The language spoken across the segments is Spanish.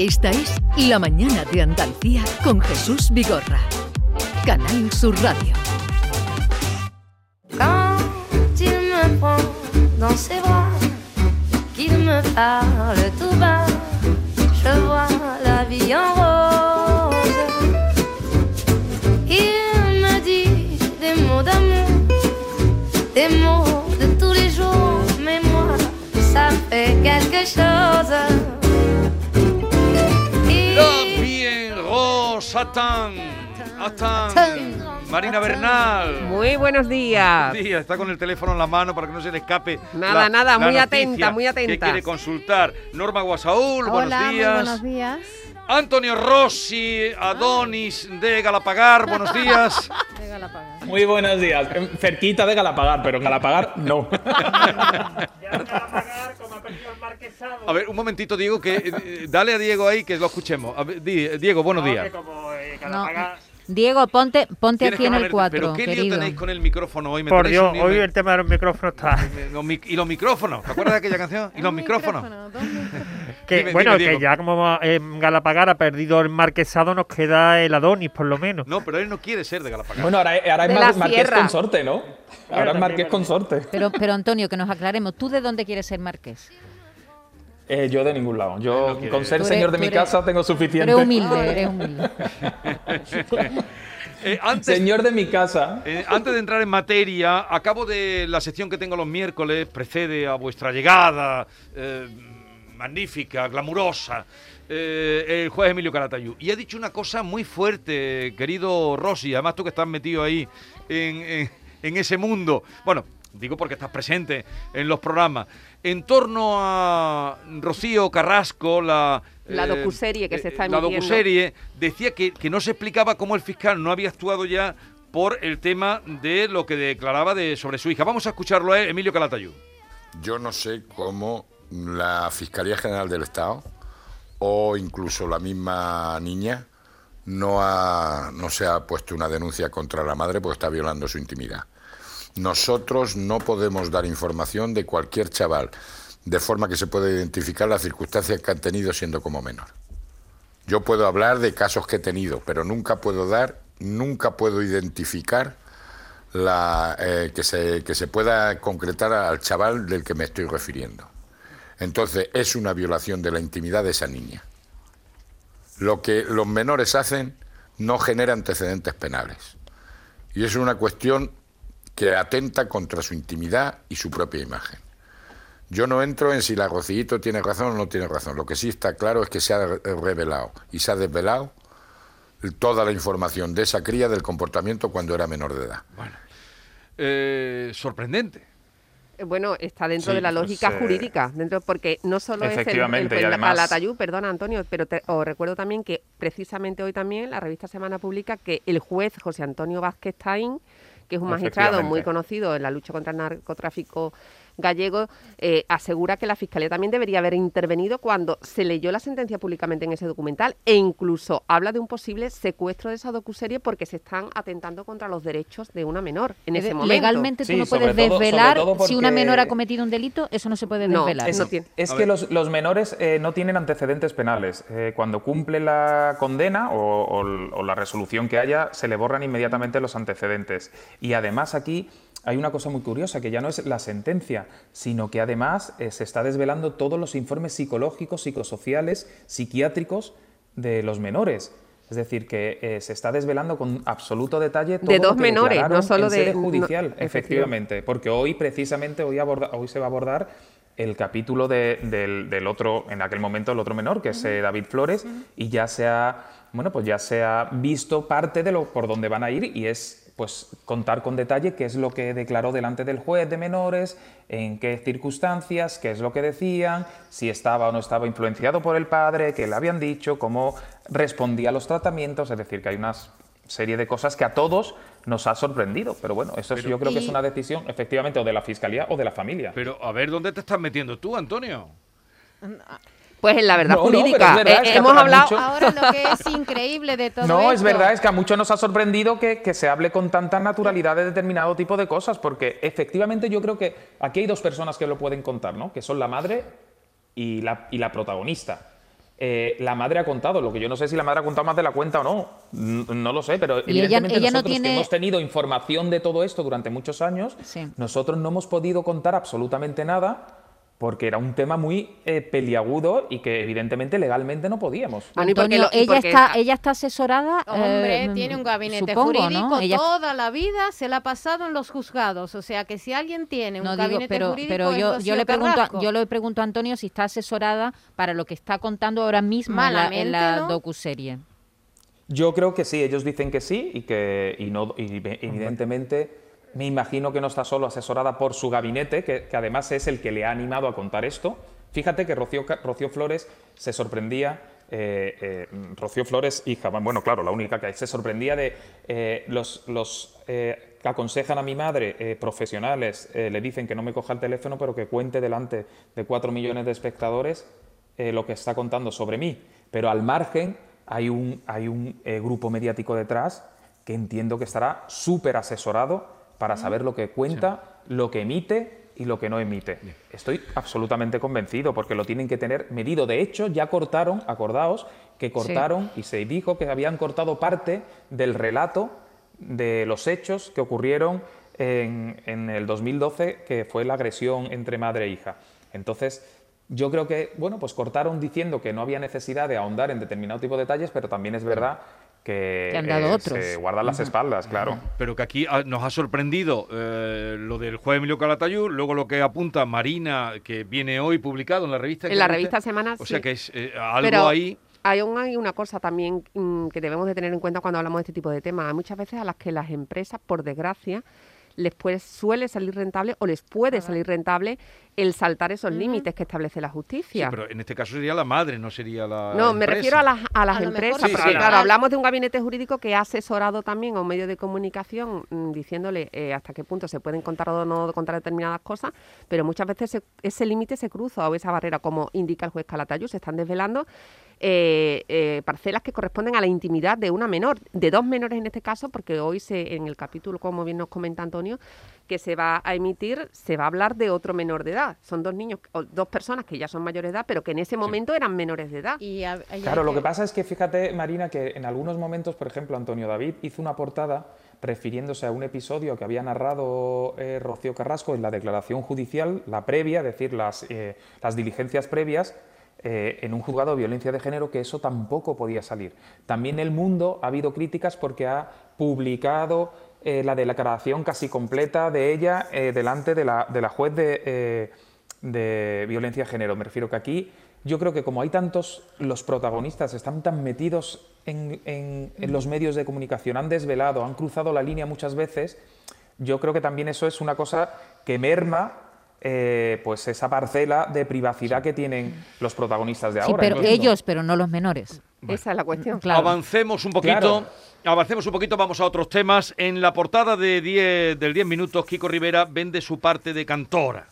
Esta es La Mañana de Andalucía con Jesús Vigorra. Canal Sur Radio. Quand il me prend dans ses bras, qu'il me parle tout bas, je vois la vie en rose. Il me dit des mots d'amour, des mots de tous les jours, mais moi, ça fait quelque chose. Marina Bernal. Muy buenos días. Buenos días. Está con el teléfono en la mano para que no se le escape. Nada, la- nada, la muy atenta, muy atenta. Que quiere consultar. Norma Guasaúl, Hola, buenos muy días. buenos días. Antonio Rossi, Adonis de Galapagar, buenos días. De Galapagar. Muy buenos días. Cerquita de Galapagar, pero en Galapagar no. A ver, un momentito, Diego, que eh, dale a Diego ahí que lo escuchemos. A ver, di- Diego, buenos días. No. Diego, ponte, ponte aquí en el ponerte- 4, Pero qué lío querido. tenéis con el micrófono hoy. Me Por Dios, lío, hoy el tema de los micrófonos está. y los micrófonos, ¿te acuerdas de aquella canción? Y los micrófonos. Que, Dime, bueno, dime, que ya como en Galapagar ha perdido el marquesado, nos queda el Adonis, por lo menos. No, pero él no quiere ser de Galapagar. Bueno, ahora, ahora es mar- Marqués. Consorte, ¿no? Ahora es Marqués Consorte. Pero, pero Antonio, que nos aclaremos, ¿tú de dónde quieres ser marqués? Eh, yo de ningún lado. Yo con ser eres- señor de mi eres- casa tengo Tú suficiente. eres humilde, eres humilde. Eh, antes, Señor de mi casa. eh, antes de entrar en materia, acabo de la sección que tengo los miércoles, precede a vuestra llegada, eh, magnífica, glamurosa, eh, el juez Emilio Caratayú. Y ha dicho una cosa muy fuerte, querido Rossi, además tú que estás metido ahí en, en- en ese mundo. Bueno, digo porque estás presente en los programas. En torno a Rocío Carrasco, la... La docuserie que se está La emitiendo. docuserie decía que, que no se explicaba cómo el fiscal no había actuado ya por el tema de lo que declaraba de, sobre su hija. Vamos a escucharlo a él, Emilio Calatayud. Yo no sé cómo la Fiscalía General del Estado o incluso la misma niña no, ha, no se ha puesto una denuncia contra la madre porque está violando su intimidad. Nosotros no podemos dar información de cualquier chaval de forma que se pueda identificar las circunstancias que han tenido siendo como menor. Yo puedo hablar de casos que he tenido, pero nunca puedo dar, nunca puedo identificar la, eh, que, se, que se pueda concretar al chaval del que me estoy refiriendo. Entonces, es una violación de la intimidad de esa niña. Lo que los menores hacen no genera antecedentes penales. Y es una cuestión que atenta contra su intimidad y su propia imagen. Yo no entro en si la Rocillito tiene razón o no tiene razón. Lo que sí está claro es que se ha re- revelado y se ha desvelado toda la información de esa cría del comportamiento cuando era menor de edad. Eh, sorprendente. Eh, Bueno, está dentro Sí, de la pues, lógica eh, jurídica, dentro porque no solo es el, el, y el además- perdona Antonio, pero te- os recuerdo también que precisamente hoy también la revista Semana publica que el juez José Antonio Vázquez Taín, que es un magistrado muy conocido en la lucha contra el narcotráfico gallego, eh, asegura que la Fiscalía también debería haber intervenido cuando se leyó la sentencia públicamente en ese documental e incluso habla de un posible secuestro de esa docuserie porque se están atentando contra los derechos de una menor en ese momento. Legalmente tú Sí, no puedes todo- desvelar si una menor ha cometido un delito, eso no se puede No, desvelar. es- ¿no? no tiene. Es A que los, los menores eh, no tienen antecedentes penales. Eh, cuando cumple la condena o, o l- o la resolución que haya, se le borran inmediatamente los antecedentes. Y además aquí hay una cosa muy curiosa, que ya no es la sentencia, sino que además eh, se está desvelando todos los informes psicológicos, psicosociales, psiquiátricos de los menores. Es decir, que eh, se está desvelando con absoluto detalle todo De lo dos que menores, no solo en de- sede judicial, efectivamente. efectivamente, porque hoy precisamente hoy, aborda- hoy se va a abordar el capítulo de- del, del otro, en aquel momento el otro menor, que es eh, David Flores, y ya se ha, bueno, pues ya se ha visto parte de lo por donde van a ir y es pues contar con detalle qué es lo que declaró delante del juez de menores, en qué circunstancias, qué es lo que decían, si estaba o no estaba influenciado por el padre, qué le habían dicho, cómo respondía a los tratamientos, es decir, que hay una serie de cosas que a todos nos ha sorprendido, pero bueno, eso es- yo creo que es una decisión efectivamente o de la fiscalía o de la familia. Pero a ver, ¿dónde te estás metiendo tú, Antonio? Pues en la verdad No, jurídica. verdad, eh, es que hemos hablado. Ahora lo que es increíble de todo No, es verdad, es que a muchos nos ha sorprendido que, que se hable con tanta naturalidad de determinado tipo de cosas, porque efectivamente yo creo que aquí hay dos personas que lo pueden contar, ¿no? Que son la madre y la, y la protagonista. eh, la madre ha contado, lo que yo no sé si la madre ha contado más de la cuenta o no, no lo sé, pero Y evidentemente ella no nosotros que tiene- hemos tenido información de todo esto durante muchos años, Sí. nosotros no hemos podido contar absolutamente nada porque era un tema muy eh, peliagudo y que evidentemente legalmente no podíamos. Bueno, y porque Antonio, lo- ella porque está, ella está asesorada. Hombre, eh, tiene un gabinete supongo, ¿no? jurídico Ella- toda la vida, se la ha pasado en los juzgados. O sea que si alguien tiene un No digo, gabinete pero, jurídico pero yo, le pregunto, a- yo le pregunto a Antonio si está asesorada para lo que está contando ahora mismo en la, en Malamente, la ¿no? docuserie. Yo creo que sí, ellos dicen que sí y que y no, y ve- evidentemente me imagino que no está solo asesorada por su gabinete, que, además es el que le ha animado a contar esto. Fíjate que Rocío, Flores se sorprendía, eh, eh, Rocío Flores, hija, bueno, claro, la única que hay, se sorprendía de eh, los, que aconsejan a mi madre, profesionales, le dicen que no me coja el teléfono, pero que cuente delante de cuatro millones de espectadores lo que está contando sobre mí. Pero al margen hay un, hay un grupo mediático detrás que entiendo que estará súper asesorado para saber lo que cuenta, lo que emite y lo que no emite. Estoy absolutamente convencido porque lo tienen que tener medido. De hecho, ya cortaron, acordaos, que cortaron y se dijo que habían cortado parte del relato de los hechos que ocurrieron en, en el 2012, que fue la agresión entre madre e hija. Entonces, yo creo que, bueno, pues cortaron diciendo que no había necesidad de ahondar en determinado tipo de detalles, pero también es verdad que, Que han dado eh, otros. se guardan las espaldas, claro. Pero que aquí ah, nos ha sorprendido eh, lo del juez Emilio Calatayud, luego lo que apunta Marina, que viene hoy publicado en la revista. En la ¿qué revista? Semana, O sea que es eh, algo Pero ahí. Hay, un- hay una cosa también mm, que debemos de tener en cuenta cuando hablamos de este tipo de temas. Hay muchas veces a las que las empresas, por desgracia, les puede, suele salir rentable o les puede salir rentable el saltar esos límites que establece la Sí, justicia. pero en este caso sería la madre, no sería la. No, me refiero a las, a las A empresas, sí, porque sí. claro, hablamos de un gabinete jurídico que ha asesorado también a un medio de comunicación mm, diciéndole eh, hasta qué punto se pueden contar o no contar determinadas cosas, pero muchas veces se- ese límite se cruza o esa barrera, como indica el juez Calatayud, se están desvelando eh, eh, parcelas que corresponden a la intimidad de una menor, de dos menores en este caso, porque hoy se, en el capítulo, como bien nos comenta Antonio, que se va a emitir, se va a hablar de otro menor de edad. Son dos niños, o dos personas que ya son mayores de edad, pero que en ese momento eran menores de edad. Y a- y Claro, lo que pasa es que fíjate, Marina, que en algunos momentos, por ejemplo, Antonio David hizo una portada refiriéndose a un episodio que había narrado eh, Rocío Carrasco en la declaración judicial, la previa, es decir, las, eh, las diligencias previas, eh, en un juzgado de violencia de género, que eso tampoco podía salir. También en el mundo ha habido críticas porque ha publicado eh, la declaración casi completa de ella eh, delante de la, de la juez de, eh, de violencia de género. Me refiero que aquí yo creo que como hay tantos, los protagonistas están tan metidos en, en- en los medios de comunicación, han desvelado, han cruzado la línea muchas veces, yo creo que también eso es una cosa que merma eh, pues esa parcela de privacidad que tienen los protagonistas de Sí, ahora. pero entiendo. ellos, pero no los menores. Esa es la cuestión. Claro. Avancemos un poquito. Claro. Avancemos un poquito, vamos a otros temas. En la portada de 10, del 10 minutos, Kiko Rivera vende su parte de cantora.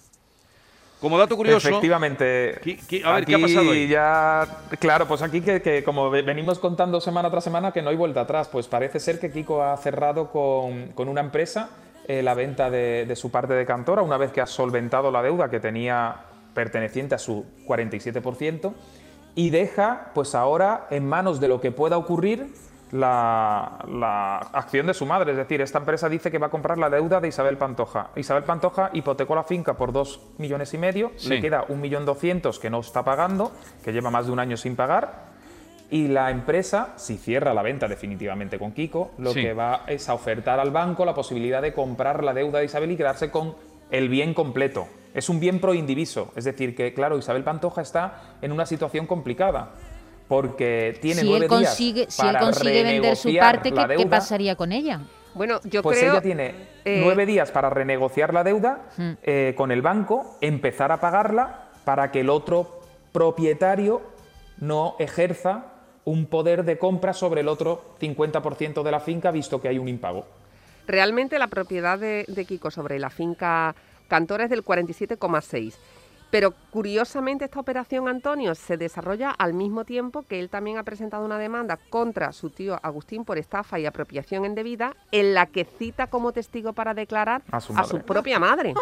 Como dato curioso, Efectivamente. Qui- qui- a ver, ¿qué ha Aquí pasado ahí? Ya, claro, pues aquí que, que como ve- venimos contando semana tras semana que no hay vuelta atrás, pues parece ser que Kiko ha cerrado con, con una empresa eh, la venta de, de su parte de cantora una vez que ha solventado la deuda que tenía perteneciente a su 47% y deja pues ahora en manos de lo que pueda ocurrir la, la acción de su madre. Es decir, esta empresa dice que va a comprar la deuda de Isabel Pantoja. Isabel Pantoja hipotecó la finca por dos millones y medio, Sí. le queda un millón doscientos que no está pagando, que lleva más de un año sin pagar. Y la empresa, si cierra la venta definitivamente con Kiko, lo Sí. que va es a ofertar al banco la posibilidad de comprar la deuda de Isabel y quedarse con el bien completo. Es un bien proindiviso, es decir, que claro, Isabel Pantoja está en una situación complicada porque tiene si nueve él consigue, días si él para consigue vender su parte, ¿qué, qué pasaría con ella? Bueno, yo Pues creo... ella tiene eh, nueve días para renegociar la deuda Hmm. eh, con el banco, empezar a pagarla para que el otro propietario no ejerza un poder de compra sobre el otro 50% de la finca, visto que hay un impago. Realmente la propiedad de, de Kiko sobre la finca Cantora es del 47,6. Pero curiosamente esta operación, Antonio, se desarrolla al mismo tiempo que él también ha presentado una demanda contra su tío Agustín por estafa y apropiación indebida, en la que cita como testigo para declarar A su propia madre.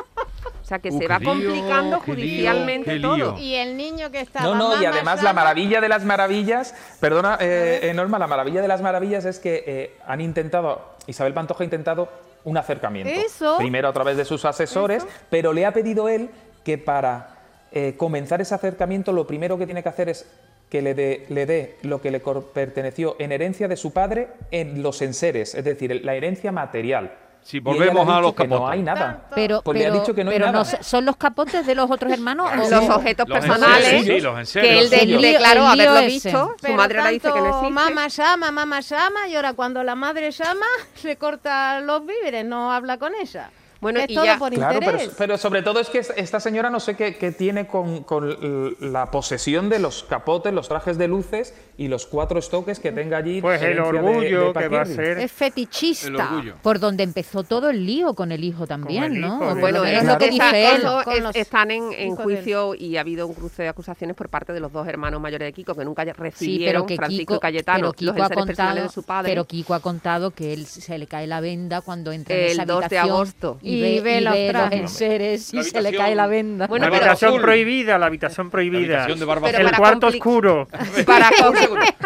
O sea que Uh, se va lío, complicando qué judicialmente qué todo. Y el niño que estaba No, no, y además la maravilla de las maravillas, perdona, eh, eh, Norma, la maravilla de las maravillas es que eh, han intentado, Isabel Pantoja ha intentado un acercamiento. Eso. Primero a través de sus asesores, pero le ha pedido él que para eh, comenzar ese acercamiento lo primero que tiene que hacer es que le dé le dé lo que le perteneció en herencia de su padre en los enseres, es decir, la herencia material. Le volvemos a los que No capotes. hay nada. Pero, Pues le ha pero- dicho que no hay pero nada. se- ¿Son los capotes de los otros hermanos? o Los objetos Los personales enseres, sí, los enseres, que él de- declaró haberlo ese. visto, su pero madre ahora dice que no tanto existe. Mamá llama, mamá llama, y ahora cuando la madre llama, le corta los víveres, no habla con ella. Bueno, es y todo ya- por Claro, pero, interés. pero sobre todo es que es- esta señora no sé qué, qué tiene con, con la posesión de los capotes, los trajes de luces y los cuatro estoques que tenga allí. Pues el de- orgullo de que va a ser. Es fetichista. Por donde empezó todo el lío con el hijo también, el ¿no? hijo, Bueno, es lo que dice está- él. los están en, en juicio y ha habido un cruce de acusaciones por parte de los dos hermanos mayores de Kiko que nunca recibieron, Sí, pero que Francisco Kiko, Cayetano, pero los Kiko ha enseres personales contado, de su padre. pero Kiko ha contado que él se le cae la venda cuando entra en El esa 2 de habitación agosto. y, Y ve, ve y los ve los trajes. enseres y La se le habitación- cae la venda. Bueno, la pero- habitación azul. prohibida, la habitación prohibida. habitación de barba Pero el cuarto oscuro. para,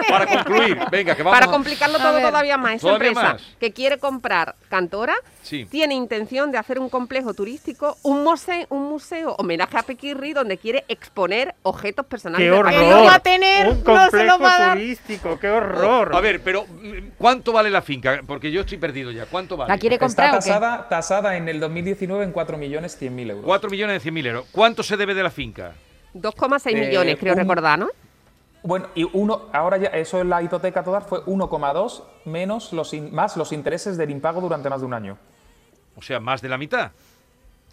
para concluir, venga, que vamos para complicarlo todo todavía más, esa ¿Todavía empresa más? que quiere comprar Cantora Sí. tiene intención de hacer un complejo turístico, un museo, un museo homenaje a Pequirri donde quiere exponer objetos personales ¡Qué horror! No va a tener, un no se lo complejo va a dar. turístico, ¡qué horror! A ver, pero mm, ¿cuánto vale la finca? Porque yo estoy perdido ya. ¿Cuánto vale? ¿La quiere Está comprar qué? tasada, tasada en el 2019 en 4.100.000 euros. 4 millones de 100 mil euros. ¿Cuánto se debe de la finca? 2,6 Eh, millones, creo un- recordar, ¿no? Bueno, y uno, ahora ya, eso en la hipoteca total fue 1,2 menos los in- más los intereses del impago durante más de un año. O sea, más de la mitad.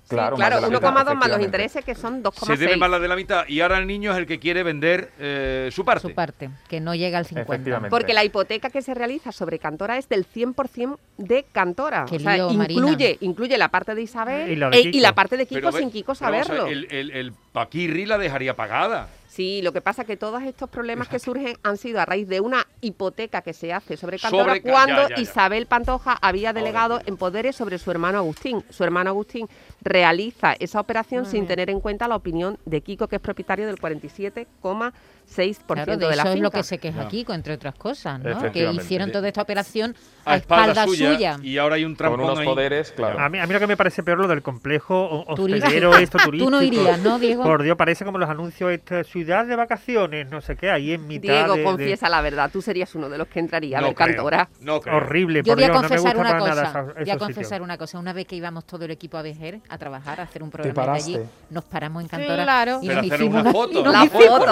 Claro, claro, más de la 1,2 mitad, más los intereses que son Se debe 2,6. más la de la mitad. Y ahora el niño es el que quiere vender eh, su parte. Su parte, que no llega al 50. Efectivamente. Porque la hipoteca que se realiza sobre Cantora es del 100% de Cantora. Qué o sea, lío, incluye, incluye la parte de Isabel Y la de e- y la parte de Kiko Pero sin Kiko pero vamos a ver, saberlo. el, el, el Paquirri la dejaría pagada. Sí, lo que pasa es que todos estos problemas que surgen han sido a raíz de una hipoteca que se hace sobre Cantora Sobre Ca- cuando ya, ya, ya. Isabel Pantoja había delegado en poderes sobre su hermano Agustín. Su hermano Agustín realiza esa operación sin tener en cuenta la opinión de Kiko, que es propietario del 47,6% Claro, de de la eso es lo que se queja Ya. Kiko, entre otras cosas, ¿no? Que hicieron toda esta operación A, a, espalda, espalda suya, suya. Y ahora hay un Con trampón unos ahí. poderes, claro. A mí, a mí lo que me parece peor lo del complejo o- Turístico. hostelero, esto turístico. Tú no irías, ¿no, Diego? Por Dios, parece como los anuncios, esta ciudad de vacaciones, no sé qué, ahí en mitad Diego, de- de- confiesa la verdad, tú serías uno de los que entraría a No ver creo, Cantora. No creo. Horrible, Yo por voy a Dios, no me confesar gusta una para cosa. nada esa- voy a confesar sitios. una cosa. Una vez que íbamos todo el equipo a Vejer a trabajar, a hacer un programa de allí, nos paramos en Cantora claro. y nos hicimos una foto. La foto.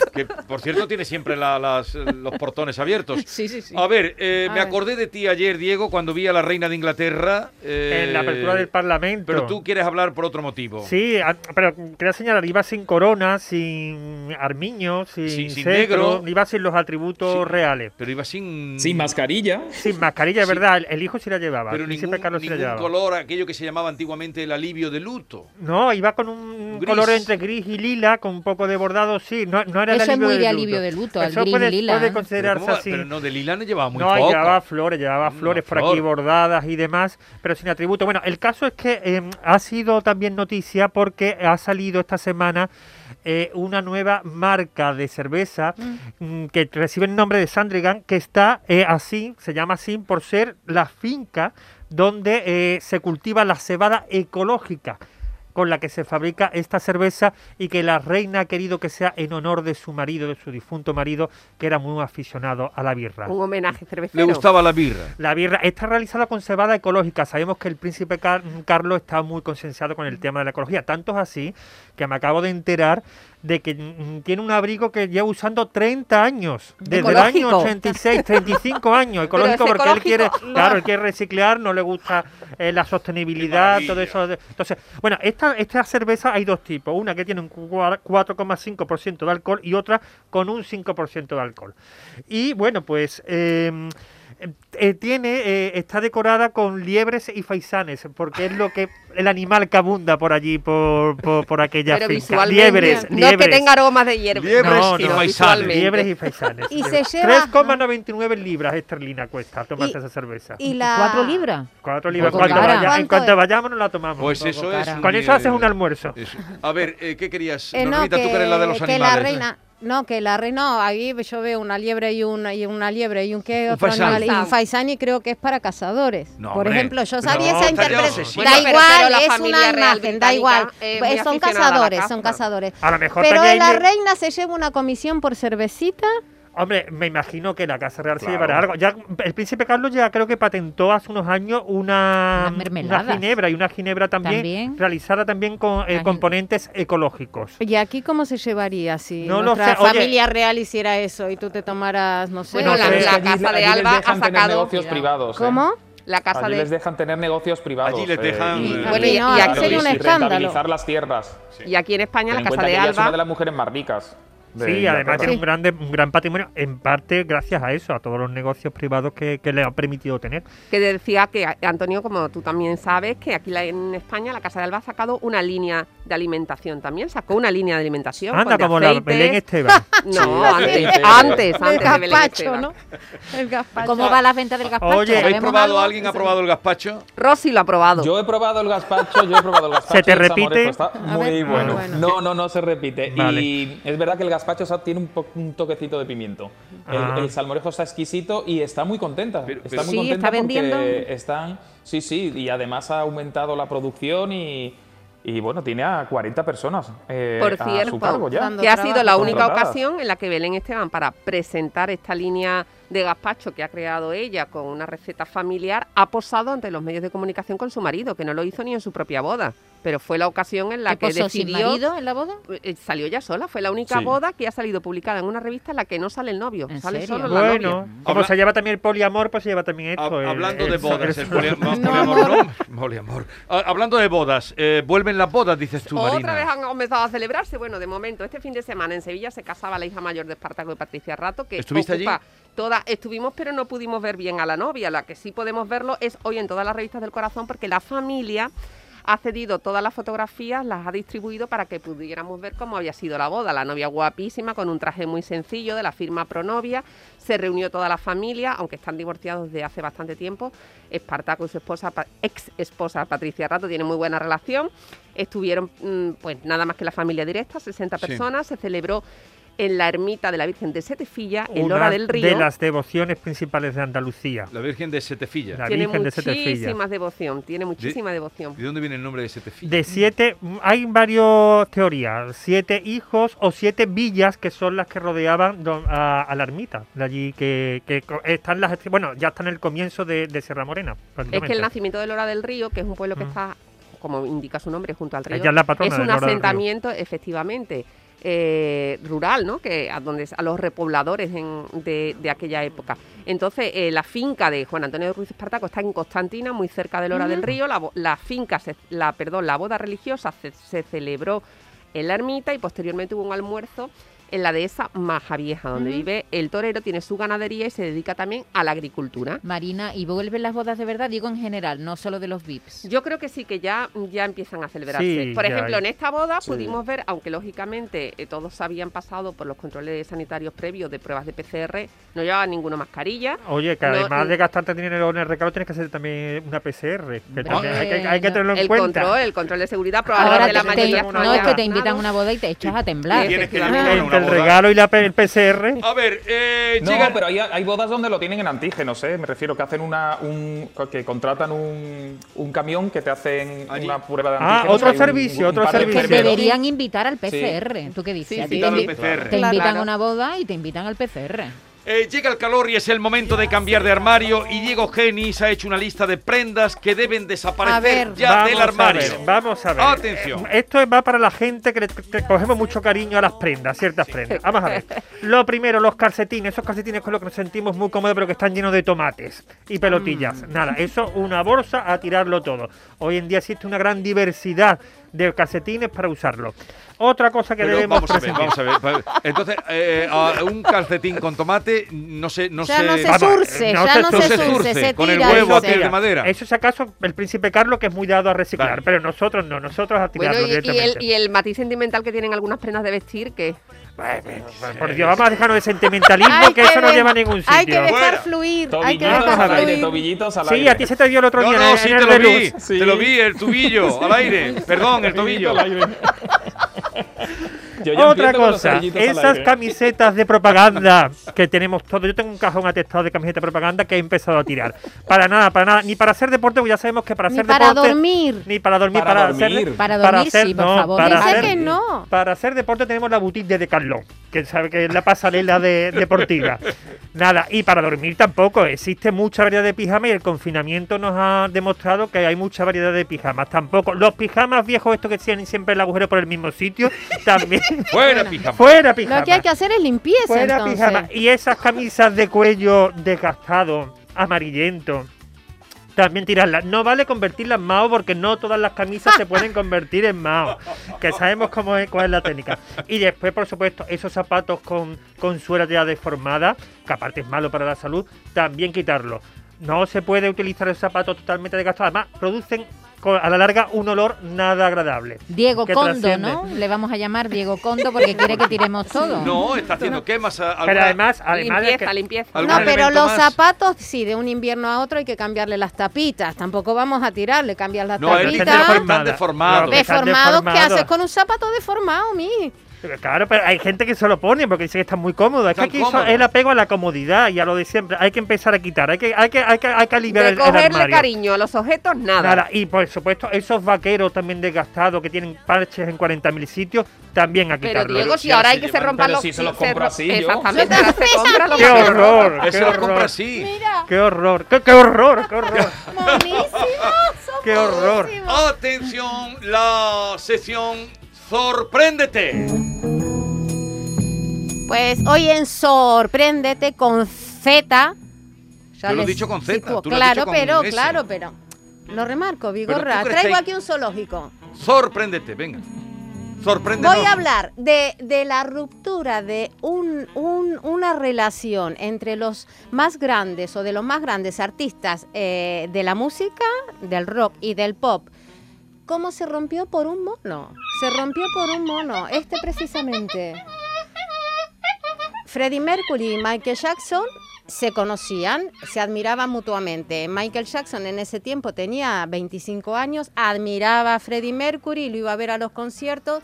que por cierto tiene siempre la- las- los portones abiertos. Sí, sí, sí. A ver, eh, A me ver. acordé de ti ayer, Diego, cuando vi a la reina de Inglaterra. eh, En la apertura del Parlamento. Pero tú quieres hablar por otro motivo. Sí, a- pero quería señalar, iba sin corona, sin armiño, sin, Sí, sin cetro, negro. iba sin los atributos Sí. reales. Pero iba sin. Sin mascarilla. Sin mascarilla, es Sí. verdad, el, hijo sí la llevaba, Pero ningún, Carlos sí la ningún llevaba. color, aquello que se llamaba antiguamente el alivio de luto. No, iba con un Gris. color entre gris y lila, con un poco de bordado, sí, no, no era el Eso es alivio muy de de luto. alivio de luto, gris y puede, lila, puede. Pero, considerarse ¿cómo va? así. Pero no, de lila no llevaba muy no, poco. llevaba flores, llevaba Una flores por flor. aquí bordadas y demás, pero sin atributo. Bueno, el caso es que eh, ha sido también noticia porque ha salido esta semana eh, una nueva marca de cerveza mm, que recibe el nombre de Sandrigan, que está eh, así, se llama así por ser la finca donde eh, se cultiva la cebada ecológica con la que se fabrica esta cerveza y que la reina ha querido que sea en honor de su marido, de su difunto marido, que era muy aficionado a la birra. Un homenaje cervecero. Le gustaba la birra. La birra está realizada con cebada ecológica. Sabemos que el príncipe Car- Carlos está muy concienciado con el tema de la ecología. Tanto es así que me acabo de enterar de que mm, tiene un abrigo que lleva usando 30 años. Desde el año ¿Ecológico? 86, 35 años. Ecológico porque él quiere, claro, él quiere reciclar, no le gusta eh, la sostenibilidad, todo eso. Entonces, bueno, esta, esta cerveza hay dos tipos. Una que tiene un cua- 4,5% de alcohol y otra con un 5% de alcohol. Y bueno, pues... em, eh, tiene, eh, está decorada con liebres y faisanes, porque es lo que el animal que abunda por allí, por, por, por aquella Pero finca. visualmente, Liebres, no es que liebres. tenga aromas de hierba. Liebres No, y no, faisanes. Liebres y faisanes. Y se lleva- 3,99 libras esterlina cuesta tomarse Y- esa cerveza. Y la... ¿Cuatro libras? Cuatro libras. Cuando vaya- en ¿Cuánto cuanto es? vayamos nos la tomamos. Pues eso es. Con eso haces un almuerzo. eso. A ver, eh, ¿qué querías? Eh, no, Normita, tú que eres la de los que animales. la reina... No, que la reina, no, ahí yo veo una liebre y una, y una liebre y un qué Un otro faisán. animal, y un faisán y creo que es para cazadores. No, Por hombre. ejemplo, yo No, sabía esa está ya interpretación. Da Bueno, pero- igual, es una imagen, da igual. es Pues son cazadores, son caza. cazadores. A lo mejor Pero también la reina se lleva una comisión por cervecita. Hombre, me imagino que la Casa Real se Claro. llevará algo. Ya, el príncipe Carlos ya creo que patentó hace unos años una, una ginebra y una ginebra también, También. realizada también con eh, componentes ecológicos. ¿Y aquí cómo se llevaría si No lo nuestra sé, oye. familia real hiciera eso y tú te tomaras, no sé, Bueno, la- la casa de Alba ha sacado- negocios privados. ¿eh? ¿Cómo? La casa Allí de... les dejan tener negocios privados. Allí les eh, dejan, y- eh, Bueno, y- no, y aquí sería un escándalo. rentabilizar las tierras. Y aquí en España Ten la casa de ella es una Alba... de las mujeres más ricas. De Sí, además tiene un, grande, un gran patrimonio, en parte gracias a eso, a todos los negocios privados que, que le han permitido tener. que decía que, Antonio, como tú también sabes, que aquí en España la Casa de Alba ha sacado una línea de alimentación también, sacó una línea de alimentación. Anda, pues, de como la. Belén Esteban. No, antes, antes, El gazpacho. ¿no? El gazpacho. ¿Cómo va la venta del gazpacho? Oye, ¿Habéis ¿Sabemos probado? algo? ¿Alguien ha probado el gazpacho? Rosy lo ha probado. Yo he probado el gazpacho, yo he probado el gazpacho. ¿Se te repite? Está muy bueno. bueno. No, no, no se repite. Vale. Y es verdad que el gazpacho sa- tiene un, toquecito de pimiento. El, Ah. el salmorejo está exquisito y está muy contenta. Pero- está pero- muy Sí, contenta está vendiendo. porque están... Sí, sí, y además ha aumentado la producción y... Y bueno, tiene a 40 personas eh, Por a cierto, su cargo ya. que ha sido la única ocasión en la que Belén Esteban, para presentar esta línea de gazpacho que ha creado ella con una receta familiar, ha posado ante los medios de comunicación con su marido, que no lo hizo ni en su propia boda. Pero fue la ocasión en la ¿Qué que sin decidió... marido en la boda? Eh, Salió ya sola, fue la única Sí. boda que ha salido publicada en una revista en la que no sale el novio, ¿En sale serio? solo la Bueno, novia. como Habla- se lleva también el poliamor, pues se lleva también esto. Hab- el- hablando el- de bodas, el el- poliamor, No, poliamor, amor. no, poliamor. Ah, hablando de bodas, eh, vuelven las bodas, dices tú, Otra Marina. vez han comenzado a celebrarse. Bueno, de momento, este fin de semana en Sevilla se casaba la hija mayor de Espartaco y Patricia Rato, que ¿Estuviste allí? toda. Estuvimos, pero no pudimos ver bien a la novia. La que sí podemos verlo es hoy en todas las revistas del corazón, porque la familia ha cedido todas las fotografías, las ha distribuido para que pudiéramos ver cómo había sido la boda. La novia guapísima, con un traje muy sencillo de la firma Pronovia. Se reunió toda la familia, aunque están divorciados desde hace bastante tiempo. Espartaco y su esposa, ex esposa Patricia Rato, tienen muy buena relación. Estuvieron, mm, pues nada más que la familia directa, 60 Sí. personas. Se celebró en la ermita de la Virgen de Setefilla, en una Lora del Río. de las devociones principales de Andalucía. La Virgen de Setefilla. La tiene Virgen de Setefilla. muchísima devoción, tiene muchísima devoción. ¿De dónde viene el nombre de Setefilla? De siete, mm, hay varias teorías, siete hijos o siete villas que son las que rodeaban a, a la ermita, de allí que, que están las, bueno, ya está en el comienzo de, de Sierra Morena. Es que el nacimiento de Lora del Río, que es un pueblo que Mm. está, como indica su nombre, junto al río, Ella es la patrona es de un asentamiento, efectivamente, eh, rural, ¿no? Que a donde a los repobladores en- de, de aquella época. Entonces, eh, la finca de Juan Antonio de Ruiz Espartaco está en Constantina, muy cerca de Lora del Río. La, finca, se- la, perdón, la boda religiosa se, se celebró en la ermita y posteriormente hubo un almuerzo en la dehesa Maja Vieja, donde vive el torero, tiene su ganadería y se dedica también a la agricultura. Marina, ¿y vuelven las bodas de verdad? Digo en general, no solo de los VIPs. Yo creo que sí, que ya, ya empiezan a celebrarse. Sí, por ejemplo, hay. en esta boda Sí. pudimos ver, aunque lógicamente eh, todos habían pasado por los controles sanitarios previos de pruebas de PCR, no llevaban ninguna mascarilla. Oye, que No, además mm. de gastarte dinero en el regalo, tienes que hacer también una PCR. Que también hay, que, Hombre, hay que tenerlo en El cuenta. control, el control de seguridad, Ahora probablemente te, la te- mayoría una no es que te invitan a una boda y te echas a temblar. Tienes el boda. regalo y la, el PCR. A ver, eh, No, llega- pero hay, hay bodas donde lo tienen en antígenos, ¿eh? Me refiero que hacen una, un, que contratan un, un camión que te hacen Allí. una prueba de Ah, antígenos. otro hay un- servicio, un otro servicio. Que deberían invitar al PCR. ¿Tú qué dices? Sí, A sí, ti Invitar te, al PCR. te invitan claro. a una boda y te invitan al PCR. Eh, llega el calor y es el momento de cambiar de armario y Diego Genis ha hecho una lista de prendas que deben desaparecer ya vamos del armario. A ver, vamos a ver. Atención. Eh, Esto va para la gente que le que cogemos mucho cariño a las prendas, ciertas prendas. Vamos a ver. Lo primero, los calcetines. Esos calcetines con los que nos sentimos muy cómodos, pero que están llenos de tomates y pelotillas. Mm. Nada, eso, una bolsa a tirarlo todo. Hoy en día existe una gran diversidad de calcetines para usarlo. Otra cosa que Pero debemos vamos a ver, vamos a ver. Entonces, eh, a- un calcetín con tomate no se, no Ya se, no se surce, no ya se no surce, se surce, se con el huevo aquel de madera. Eso es acaso el príncipe Carlos que es muy dado a reciclar, Vale. pero nosotros no, nosotros a Bueno, tirarlo y, y el, y el matiz sentimental que tienen algunas prendas de vestir, que Bueno, bueno, Por Dios, vamos a dejarnos de sentimentalismo que eso no lleva a ningún sitio. Hay que dejar Fuera. fluir, hay que Tobillitos dejar al aire, tobillitos al Sí, aire. a ti se te dio el otro No, día no, en, sí en te el lo de vi, luz. Sí. te lo vi, el tubillo, al aire. Perdón, el tobillo. Yo ya Otra cosa, esas aire. camisetas de propaganda que tenemos todos. Yo tengo un cajón atestado de camisetas de propaganda que he empezado a tirar. Para nada, para nada. Ni para hacer deporte, porque ya sabemos que para Ni hacer para deporte. dormir. Ni para dormir, Para para, dormir. hacer. Para dormir, hacer- sí, por no, favor. Para hacer, que no. para hacer deporte tenemos la boutique de Decathlon, que sabe que es la pasarela de, deportiva. Nada, y para dormir tampoco. Existe mucha variedad de pijamas y el confinamiento nos ha demostrado que hay mucha variedad de pijamas. Tampoco. Los pijamas viejos, estos que tienen siempre el agujero por el mismo sitio, también. Fuera, pijama. Fuera pijama. Lo que hay que hacer es limpieza, Fuera entonces. pijama. Y esas camisas de cuello desgastado, amarillento. También tirarlas. No vale convertirlas en Mao porque no todas las camisas se pueden convertir en Mao. Que sabemos cómo es, cuál es la técnica. Y después, por supuesto, esos zapatos con, con suela ya deformada, que aparte es malo para la salud, también quitarlo. No se puede utilizar esos zapatos totalmente desgastados. Además, producen a la larga un olor nada agradable. Diego Condo, trasciende. ¿no? Le vamos a llamar Diego Condo porque quiere que tiremos todo. No, está haciendo quemas. Pero además, además de limpieza, que- limpieza. ¿Algún No, pero los más? zapatos, sí, de un invierno a otro hay que cambiarle las tapitas. Tampoco vamos a tirarle, cambiar las No, tapitas. que están deformados. No, están Deformados, ¿qué haces con un zapato deformado, mi? Pero Claro, pero hay gente que se lo pone porque dice que está muy cómodo. Es que aquí cómodos. es el apego a la comodidad y a lo de siempre. Hay que empezar a quitar, hay que, hay que, hay que, hay que aliviar de el, el cogerle armario. cariño a los objetos, nada. Nada, y por supuesto, esos vaqueros también desgastados que tienen parches en 40.000 sitios, también a Pero quitarlos. Diego, si ahora hay que se rompan pero los... si se los compro ro- así yo. Exactamente, ahora se compra los ¡Qué horror! ¡Qué horror! así. Mira, ¡Qué horror! ¡Qué, qué horror! ¡Qué horror! monísimo, ¡Qué horror! Atención, la sección Sorpréndete. Pues hoy en Sorpréndete con Z. Yo lo he dicho con Z, sitúo. tú lo has Claro, dicho con pero, S. claro, pero. Lo remarco, Vigorra. Traigo que- aquí un zoológico. Sorpréndete, venga. Sorpréndenos. Voy a hablar de, de la ruptura de un, un- una relación entre los más grandes o de los más grandes artistas eh, de la música, del rock y del pop. ¿Cómo se rompió por un mono? Se rompió por un mono, este precisamente. Freddie Mercury y Michael Jackson se conocían, se admiraban mutuamente. Michael Jackson en ese tiempo tenía 25 años, admiraba a Freddie Mercury, lo iba a ver a los conciertos.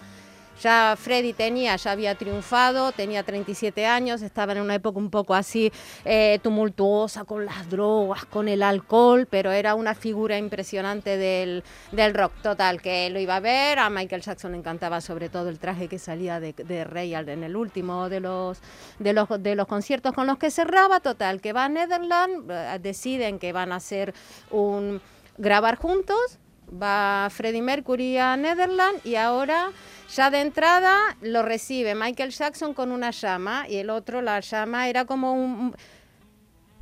Ya Freddie tenía, ya había triunfado, tenía 37 años, estaba en una época un poco así eh, tumultuosa con las drogas, con el alcohol, pero era una figura impresionante del, del rock. Total, que lo iba a ver, a Michael Jackson le encantaba sobre todo el traje que salía de, de Rey en el último de los, de, los, de los conciertos con los que cerraba, total, que va a Netherlands, eh, deciden que van a hacer un grabar juntos, va Freddie Mercury a Netherlands y ahora ya de entrada lo recibe Michael Jackson con una llama y el otro la llama era como un...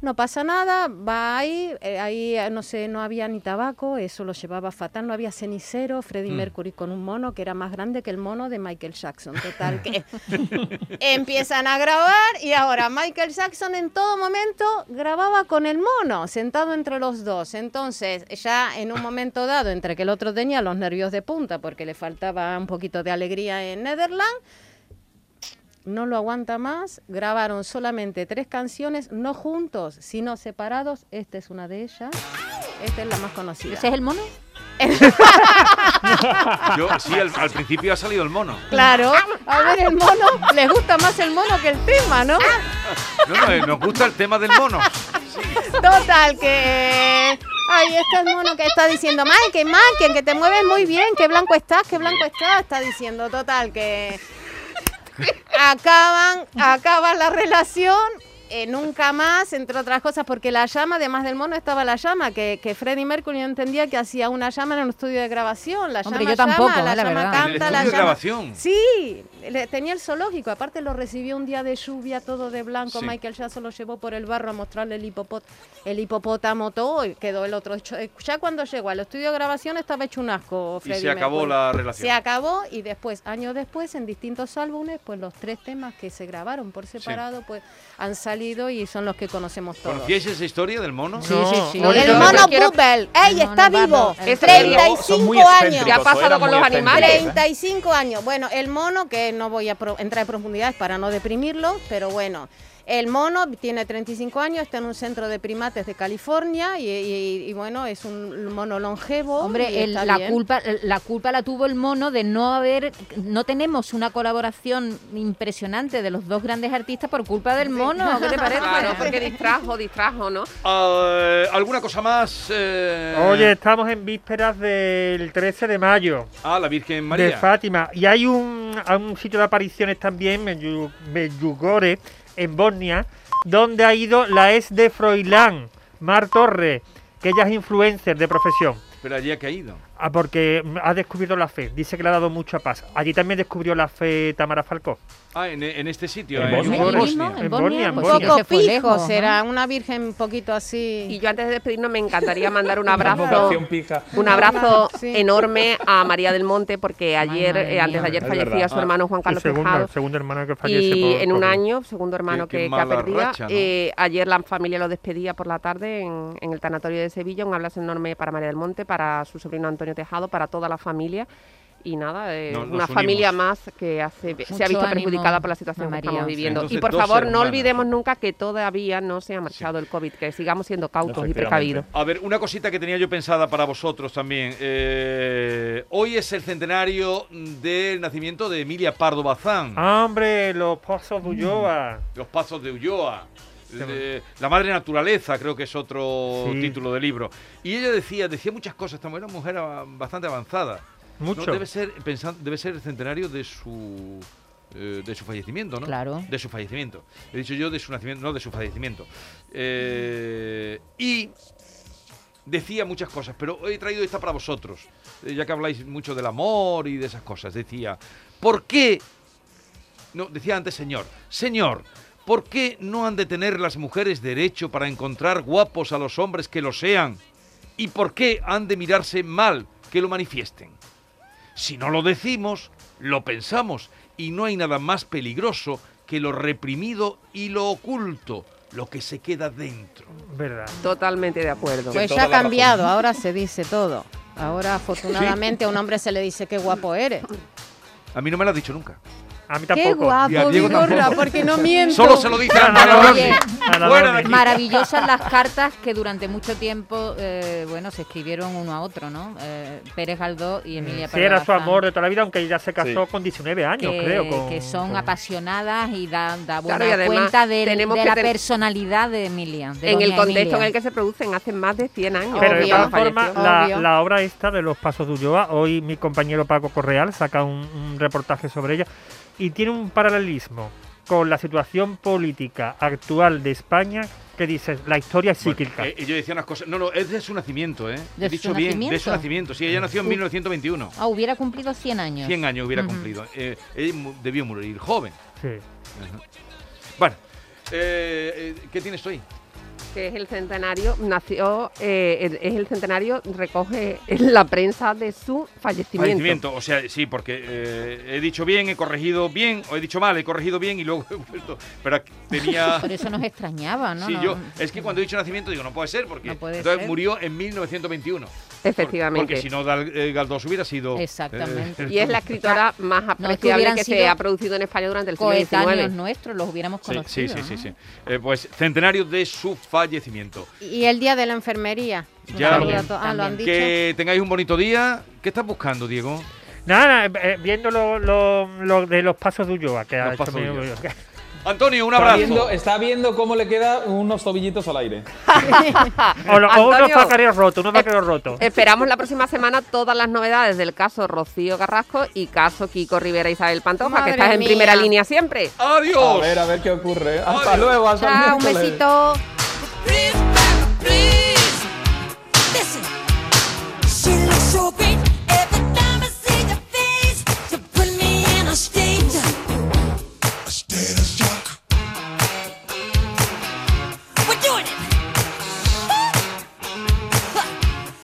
no pasa nada, va ahí, eh, ahí eh, no sé, no había ni tabaco, eso lo llevaba fatal, no había cenicero, Freddie Mercury con un mono que era más grande que el mono de Michael Jackson, total que empiezan a grabar y ahora Michael Jackson en todo momento grababa con el mono, sentado entre los dos, entonces ya en un momento dado, entre que el otro tenía los nervios de punta porque le faltaba un poquito de alegría en Netherlands, no lo aguanta más, grabaron solamente tres canciones, no juntos, sino separados. Esta es una de ellas. Esta es la más conocida. ¿Ese es el mono? Yo, sí, al, al principio ha salido el mono. Claro, a ver el mono, les gusta más el mono que el tema, ¿no? No, no, eh, nos gusta el tema del mono. Total, que... Ahí está el mono que está diciendo, Michael, Michael, que te mueves muy bien, que blanco estás, que blanco estás, está diciendo, total, que... Acaban, acaba la relación, eh, nunca más, entre otras cosas, porque la llama, además del mono, estaba la llama, que, que Freddie Mercury no entendía que hacía una llama en un estudio de grabación. La Hombre, llama yo tampoco, llama, eh, la la llama verdad. Canta, estudio la de llama... grabación. Sí, le- tenía el zoológico, aparte lo recibió un día de lluvia, todo de blanco, Sí. Michael Jackson lo llevó por el barro a mostrarle el, hipopot el hipopótamo todo y quedó el otro hecho. eh, Ya cuando llegó al estudio de grabación estaba hecho un asco, Y se acabó Mercury. la relación. Se acabó y después, años después, en distintos álbumes, pues los tres temas que se grabaron por separado, pues han salido y son los que conocemos todos. ¿Conocíais esa historia del mono? Sí, No, sí, sí. El mono quiero- Bubble, ¡ey, está vivo! Bubble. Es Pero son 35 muy años. ¿Qué ha pasado con los animales? excéntricos, ¿eh? 35 años. Bueno, el mono, que no voy a pro- entrar en profundidades para no deprimirlo, pero bueno. El mono tiene 35 años, está en un centro de primates de California y, y- y, bueno, es un mono longevo. Hombre, el- la bien. culpa la culpa la tuvo el mono de no haber no tenemos una colaboración impresionante de los dos grandes artistas por culpa del mono, ¿qué te parece? Claro, porque distrajo, distrajo, ¿no? Ah, ¿Alguna cosa más? eh? Oye, estamos en vísperas del 13 de mayo. Ah, la Virgen de María. Fátima. Y hay un, hay un sitio de apariciones también, Medju- Medjugorje, en Bosnia, donde ha ido la ex de Froilán, Mar Torres, que ella es influencer de profesión. Pero allí ha caído. Ah, porque ha descubierto la fe, dice que le ha dado mucha paz. Allí también descubrió la fe Tamara Falcó. Ah, en, en este sitio, ¿En en Bosnia? Bosnia. En Bosnia, en pues Bosnia. que Poco se fue lejos, ¿no? será, una virgen un poquito así. Y yo antes de despedirnos me encantaría mandar un abrazo un abrazo Sí. enorme a María del Monte porque ayer, eh, antes de ayer Es fallecía verdad. su Ah. hermano Juan Carlos segundo, Tejado. segundo hermano que fallece. Y por en un COVID. año, segundo hermano Qué- qué que, que ha perdido. racha, ¿no? Eh, ayer la familia lo despedía por la tarde en, en el tanatorio de Sevilla. Un abrazo enorme para María del Monte, para su sobrino Antonio Tejado, para toda la familia. Y nada, eh, nos una familia más que hace, se ha visto ánimo perjudicada por la situación a que María. estamos viviendo. entonces y por favor, no olvidemos nunca que todavía no se ha marchado el COVID, que sigamos siendo cautos y precavidos. A ver, una cosita que tenía yo pensada para vosotros también. Eh, hoy es el centenario del nacimiento de Emilia Pardo Bazán. Ah, hombre, los pozos de Ulloa. Los Pasos de Ulloa. de- la madre naturaleza, creo que es otro Sí. título del libro. Y ella decía, decía muchas cosas, esta mujer era una mujer bastante avanzada. Mucho. No, debe ser pensan- debe ser el centenario de su eh, de su fallecimiento, ¿no? Claro. De su fallecimiento. He dicho yo de su nacimiento, no de su fallecimiento. Eh, y decía muchas cosas, pero he traído esta para vosotros, eh, ya que habláis mucho del amor y de esas cosas. Decía, ¿por qué? No, decía antes señor, señor, ¿por qué no han de tener las mujeres derecho para encontrar guapos a los hombres que lo sean? ¿Y por qué han de mirarse mal que lo manifiesten? Si no lo decimos, lo pensamos, y no hay nada más peligroso que lo reprimido y lo oculto, lo que se queda dentro. Verdad. Totalmente de acuerdo. Pues ya ha cambiado, ahora se dice todo. Ahora, afortunadamente, a un hombre se le dice qué guapo eres. A mí no me lo has dicho nunca. A mí Qué tampoco. guapo, Y a Diego Vigorra, porque no miento. Solo se lo dice Ah, Ana de. Maravillosas las cartas que durante mucho tiempo, eh, bueno, se escribieron uno a otro, ¿no? Eh, Pérez Galdós y Emilia Sí, era su amor de toda la vida, aunque ella se casó Sí. con 19 años, que, creo. con- que son con- apasionadas y da, da buena Claro, y además cuenta del- tenemos de que la ten- personalidad de Emilia. de en el contexto Emilia. en el que se producen hace más de 100 años. Pero de Obvio. todas cuando formas, la, la obra esta de los Pasos de Ulloa, hoy mi compañero Paco Correal saca un, un reportaje sobre ella y tiene un paralelismo con la situación política actual de España que dice la historia es Bueno, cíclica. eh, yo decía unas cosas. No, no, es de su nacimiento, ¿eh? ¿De He su dicho bien, de su nacimiento? nacimiento. Sí, ella nació en 1921. Ah, hubiera cumplido 100 años. 100 años hubiera cumplido. Eh, ella debió morir joven. Sí. Ajá. Bueno, eh, eh, ¿qué tienes tú ahí? Que es el centenario, nació, eh, es el centenario, recoge la prensa de su fallecimiento. Fallecimiento, o sea, sí, porque eh, he dicho bien, he corregido bien, o he dicho mal, he corregido bien y luego he vuelto. Pero tenía. Por eso nos extrañaba, ¿no? sí, No- yo. Es que cuando he dicho nacimiento digo, no puede ser, porque No puede entonces ser. murió en 1921. Efectivamente. Porque si no, Dal- eh, Galdós hubiera sido. Exactamente. eh, Y es la escritora más apreciable que se ha producido en España durante el siglo XIX. nuestros, los hubiéramos Sí, sí, conocido. sí, sí, ¿no? sí. Eh, pues centenario de su fallecimiento. Y el día de la enfermería. Ya. a Ah, lo han dicho. Que tengáis un bonito día. ¿Qué estás buscando, Diego? Nada, eh, viendo lo, lo- lo de los Pasos de Ulloa, que ha Los hecho Pasos de Ulloa. Antonio, un Está abrazo. viendo, está viendo cómo le queda unos tobillitos al aire. O, lo- o unos Antonio, vaqueros rotos, unos vaqueros rotos. Esperamos la próxima semana todas las novedades del caso Rocío Carrasco y caso Kiko Rivera Isabel Pantoja, Madre que estás en primera línea siempre. A Adiós. ver, a ver qué ocurre. Hasta Adiós. luego, hasta Chao, un besito. please, baby, please. Listen, she looks so great.